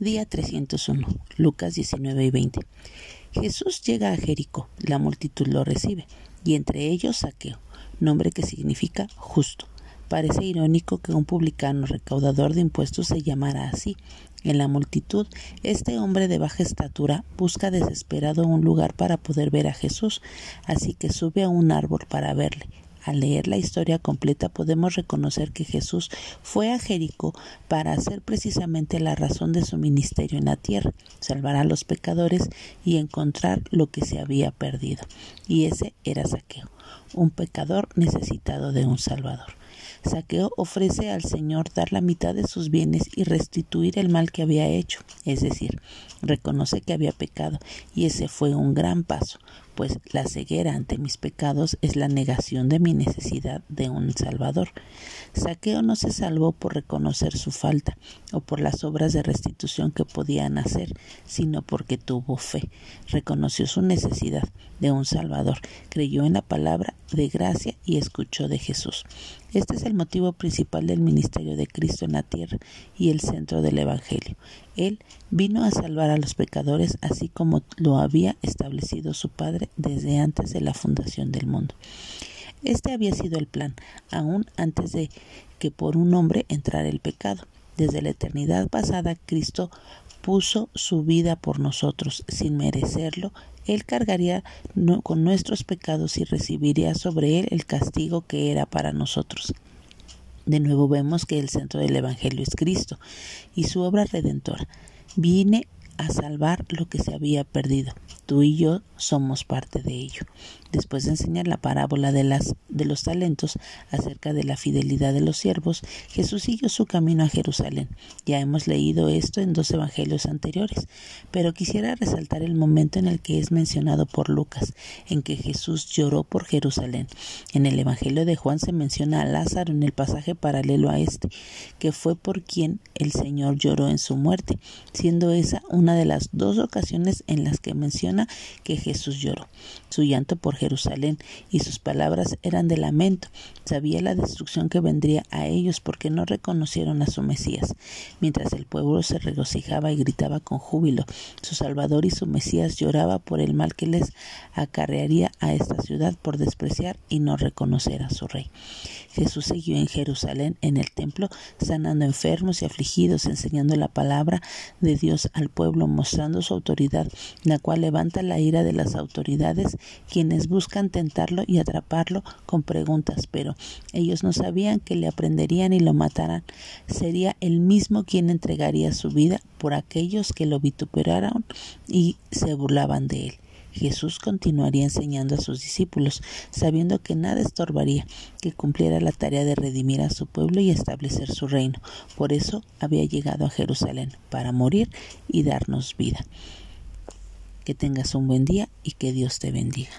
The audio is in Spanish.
Día 301, Lucas 19 y 20. Jesús llega a Jericó, la multitud lo recibe, y entre ellos Saqueo, nombre que significa justo. Parece irónico que un publicano recaudador de impuestos se llamara así. En la multitud, este hombre de baja estatura busca desesperado un lugar para poder ver a Jesús, así que sube a un árbol para verle. Al leer la historia completa podemos reconocer que Jesús fue a Jericó para hacer precisamente la razón de su ministerio en la tierra, salvar a los pecadores y encontrar lo que se había perdido. Y ese era Saqueo, un pecador necesitado de un Salvador. Saqueo ofrece al Señor dar la mitad de sus bienes y restituir el mal que había hecho, es decir, reconoce que había pecado, y ese fue un gran paso, pues la ceguera ante mis pecados es la negación de mi necesidad de un Salvador. Saqueo no se salvó por reconocer su falta o por las obras de restitución que podían hacer, sino porque tuvo fe, reconoció su necesidad de un Salvador, creyó en la palabra de gracia y escuchó de Jesús. Este es el motivo principal del ministerio de Cristo en la tierra y el centro del Evangelio. Él vino a salvar a los pecadores así como lo había establecido su Padre desde antes de la fundación del mundo. Este había sido el plan, aún antes de que por un hombre entrara el pecado. Desde la eternidad pasada, Cristo puso su vida por nosotros sin merecerlo. Él cargaría con nuestros pecados y recibiría sobre él el castigo que era para nosotros. De nuevo vemos que el centro del Evangelio es Cristo y su obra redentora. Viene a salvar lo que se había perdido. Tú y yo somos parte de ello. Después de enseñar la parábola de, los talentos acerca de la fidelidad de los siervos, Jesús siguió su camino a Jerusalén. Ya hemos leído esto en dos evangelios anteriores, pero quisiera resaltar el momento en el que es mencionado por Lucas, en que Jesús lloró por Jerusalén. En el evangelio de Juan se menciona a Lázaro en el pasaje paralelo a este, que fue por quien el Señor lloró en su muerte, siendo esa una de las dos ocasiones en las que menciona que Jesús lloró. Su llanto por Jerusalén y sus palabras eran de lamento. Sabía la destrucción que vendría a ellos porque no reconocieron a su Mesías. Mientras el pueblo se regocijaba y gritaba con júbilo, su Salvador y su Mesías lloraba por el mal que les acarrearía a esta ciudad por despreciar y no reconocer a su Rey. Jesús siguió en Jerusalén, en el templo, sanando enfermos y afligidos, enseñando la palabra de Dios al pueblo, mostrando su autoridad, la cual levanta la ira de las autoridades, quienes buscan tentarlo y atraparlo con preguntas, pero ellos no sabían que le aprenderían y lo mataran. Sería el mismo quien entregaría su vida por aquellos que lo vituperaron y se burlaban de él. Jesús continuaría enseñando a sus discípulos, sabiendo que nada estorbaría que cumpliera la tarea de redimir a su pueblo y establecer su reino. Por eso había llegado a Jerusalén, para morir y darnos vida. Que tengas un buen día y que Dios te bendiga.